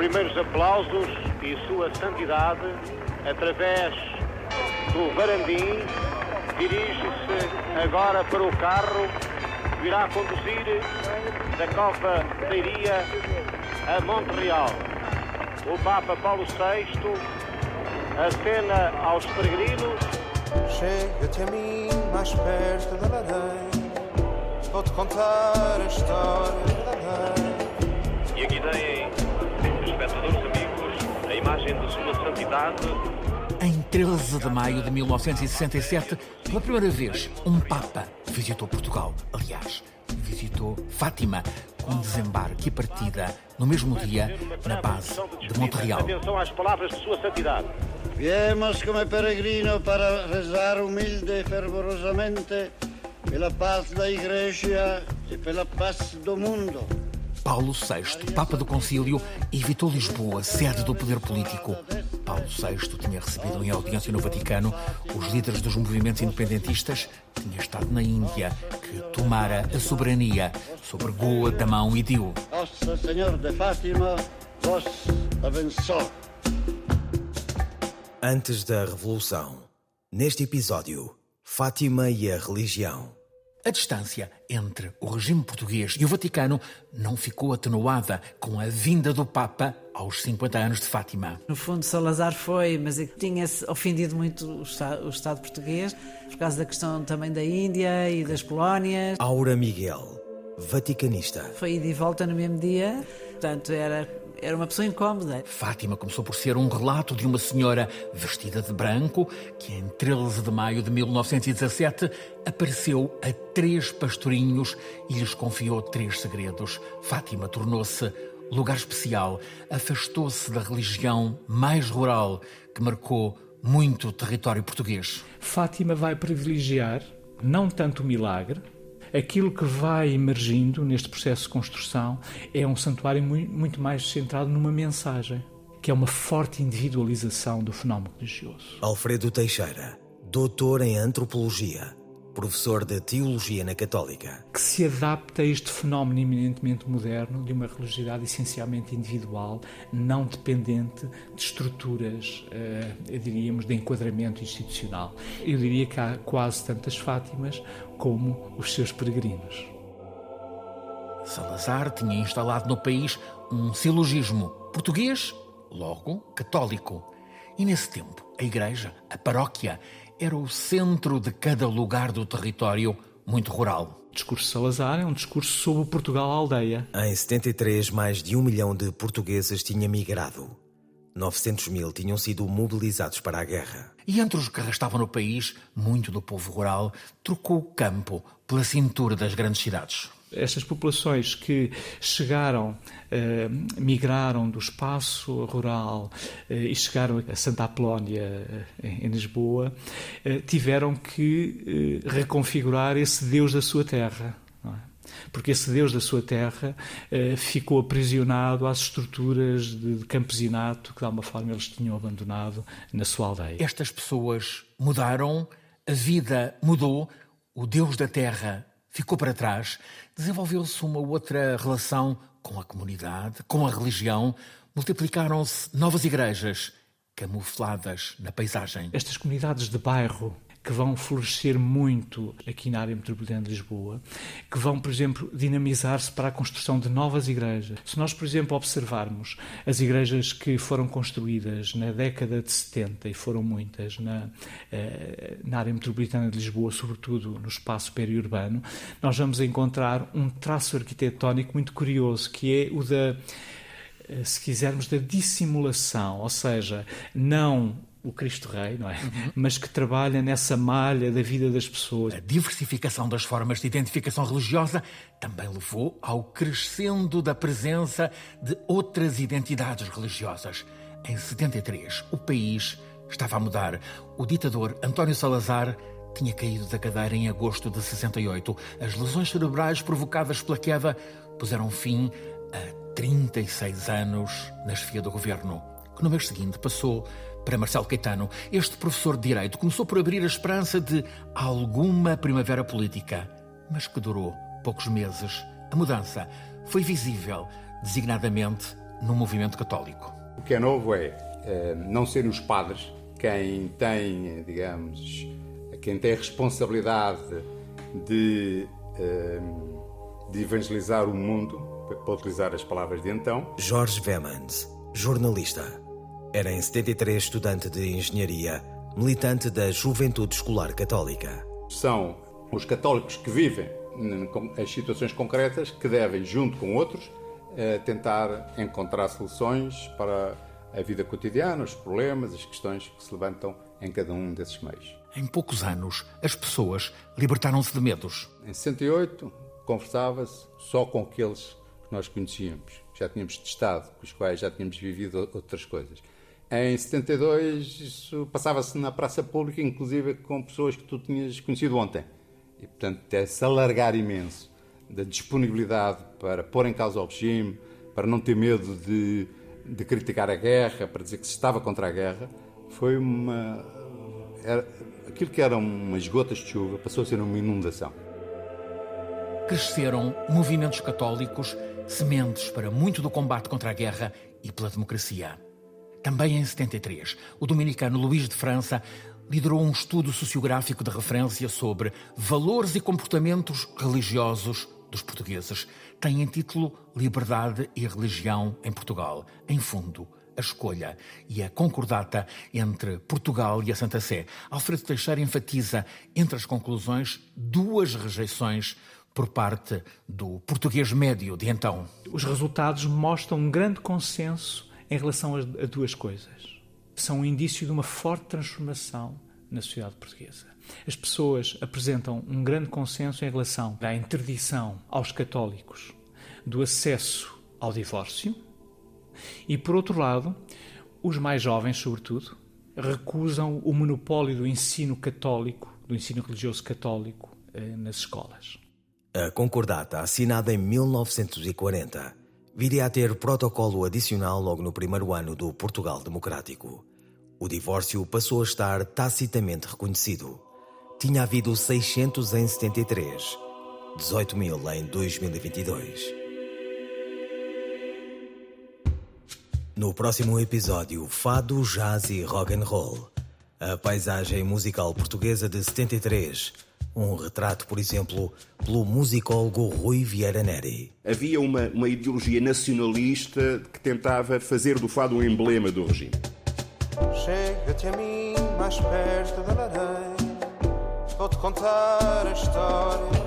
primeiros aplausos e Sua Santidade, através do Varandim, dirige-se agora para o carro que irá conduzir da Cova da Iria a Montreal. O Papa Paulo VI acena aos peregrinos. Chega-te a mim mais perto da ladeira, vou-te contar a história verdadeira. E aqui têm, espectadores a de Sua Santidade. Em 13 de maio de 1967, pela primeira vez, um Papa visitou Portugal. Aliás, visitou Fátima, com desembarque e partida no mesmo dia na base de Montreal. Atenção às palavras de Sua Santidade. Viemos como peregrino para rezar humilde e fervorosamente pela paz da Igreja e pela paz do mundo. Paulo VI, Papa do Concílio, evitou Lisboa, sede do poder político. Paulo VI tinha recebido em audiência no Vaticano os líderes dos movimentos independentistas, tinha estado na Índia, que tomara a soberania sobre Goa, Damão e Diu. Nossa Senhor de Fátima vos abençoe. Antes da Revolução. Neste episódio, Fátima e a religião. A distância entre o regime português e o Vaticano não ficou atenuada com a vinda do Papa aos 50 anos de Fátima. No fundo, Salazar foi, mas tinha-se ofendido muito o Estado, o Estado português por causa da questão também da Índia e das colónias. Aura Miguel, vaticanista. Foi ida e volta no mesmo dia, portanto era, era uma pessoa incómoda. Fátima começou por ser um relato de uma senhora vestida de branco que, em 13 de maio de 1917, apareceu a três pastorinhos e lhes confiou três segredos. Fátima tornou-se lugar especial, afastou-se da religião mais rural que marcou muito o território português. Fátima vai privilegiar não tanto o milagre, aquilo que vai emergindo neste processo de construção é um santuário muito mais centrado numa mensagem, que é uma forte individualização do fenómeno religioso. Alfredo Teixeira, doutor em antropologia, professor de teologia na Católica. Que se adapta a este fenómeno eminentemente moderno de uma religiosidade essencialmente individual, não dependente de estruturas, uh, diríamos, de enquadramento institucional. Eu diria que há quase tantas Fátimas como os seus peregrinos. Salazar tinha instalado no país um silogismo português, logo católico. E nesse tempo, a igreja, a paróquia, era o centro de cada lugar do território muito rural. O discurso de Salazar é um discurso sobre o Portugal aldeia. Em 73, mais de um milhão de portugueses tinha migrado. 900 mil tinham sido mobilizados para a guerra. E entre os que restavam no país, muito do povo rural trocou o campo pela cintura das grandes cidades estas populações que chegaram, eh, migraram do espaço rural eh, e chegaram a Santa Apolónia, eh, em Lisboa, eh, tiveram que eh, reconfigurar esse Deus da sua terra. É? Porque esse Deus da sua terra eh, ficou aprisionado às estruturas de, de campesinato que, de alguma forma, eles tinham abandonado na sua aldeia. Estas pessoas mudaram, a vida mudou, o Deus da terra ficou para trás, desenvolveu-se uma outra relação com a comunidade, com a religião, multiplicaram-se novas igrejas camufladas na paisagem. Estas comunidades de bairro que vão florescer muito aqui na área metropolitana de Lisboa, que vão, por exemplo, dinamizar-se para a construção de novas igrejas. Se nós, por exemplo, observarmos as igrejas que foram construídas na década de 70, e foram muitas, na, eh, na área metropolitana de Lisboa, sobretudo no espaço periurbano, nós vamos encontrar um traço arquitetónico muito curioso, que é o da eh, se quisermos, da dissimulação, ou seja, não o Cristo Rei, não é? Uhum. Mas que trabalha nessa malha da vida das pessoas. A diversificação das formas de identificação religiosa também levou ao crescendo da presença de outras identidades religiosas. Em 73, o país estava a mudar. O ditador António Salazar tinha caído da cadeira em agosto de 68. As lesões cerebrais provocadas pela queda puseram fim a 36 anos na chefia do governo, que no mês seguinte passou para Marcelo Caetano, este professor de Direito começou por abrir a esperança de alguma primavera política, mas que durou poucos meses. A mudança foi visível, designadamente no movimento católico. O que é novo é uh, não serem os padres quem tem, digamos, quem tem a responsabilidade de, uh, de evangelizar o mundo, para utilizar as palavras de então. Jorge Vemans, jornalista. Era em 73 estudante de engenharia, militante da Juventude Escolar Católica. São os católicos que vivem as situações concretas que devem, junto com outros, eh, tentar encontrar soluções para a vida cotidiana, os problemas, as questões que se levantam em cada um desses meios. Em poucos anos, as pessoas libertaram-se de medos. Em 68, conversava-se só com aqueles que nós conhecíamos, já tínhamos testado, com os quais já tínhamos vivido outras coisas. Em 72, isso passava-se na praça pública, inclusive com pessoas que tu tinhas conhecido ontem. E, portanto, esse alargar imenso da disponibilidade para pôr em causa o regime, para não ter medo de, de criticar a guerra, para dizer que se estava contra a guerra, foi uma. Era, aquilo que eram umas gotas de chuva passou a ser uma inundação. Cresceram movimentos católicos, sementes para muito do combate contra a guerra e pela democracia. Também em 73, o dominicano Luís de França liderou um estudo sociográfico de referência sobre valores e comportamentos religiosos dos portugueses. Tem em título Liberdade e Religião em Portugal. Em fundo, a escolha e a concordata entre Portugal e a Santa Sé. Alfredo Teixeira enfatiza, entre as conclusões, duas rejeições por parte do português médio de então. Os resultados mostram um grande consenso em relação a, duas coisas. São um indício de uma forte transformação na sociedade portuguesa. As pessoas apresentam um grande consenso em relação à interdição aos católicos do acesso ao divórcio e, por outro lado, os mais jovens, sobretudo, recusam o monopólio do ensino católico, do ensino religioso católico eh, nas escolas. A concordata, assinada em 1940, viria a ter protocolo adicional logo no primeiro ano do Portugal Democrático. O divórcio passou a estar tacitamente reconhecido. Tinha havido 600 em 73, 18 mil em 2022. No próximo episódio, fado, jazz e rock and roll. A paisagem musical portuguesa de 73 um retrato, por exemplo, pelo musicólogo Rui Vieira Neri. Havia uma, uma ideologia nacionalista que tentava fazer do fado um emblema do regime. Chega-te a mim mais perto da lareira, vou-te contar a história